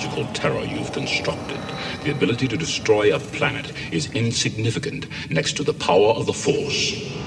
biological terror you've constructed. The ability to destroy a planet is insignificant next to the power of the Force.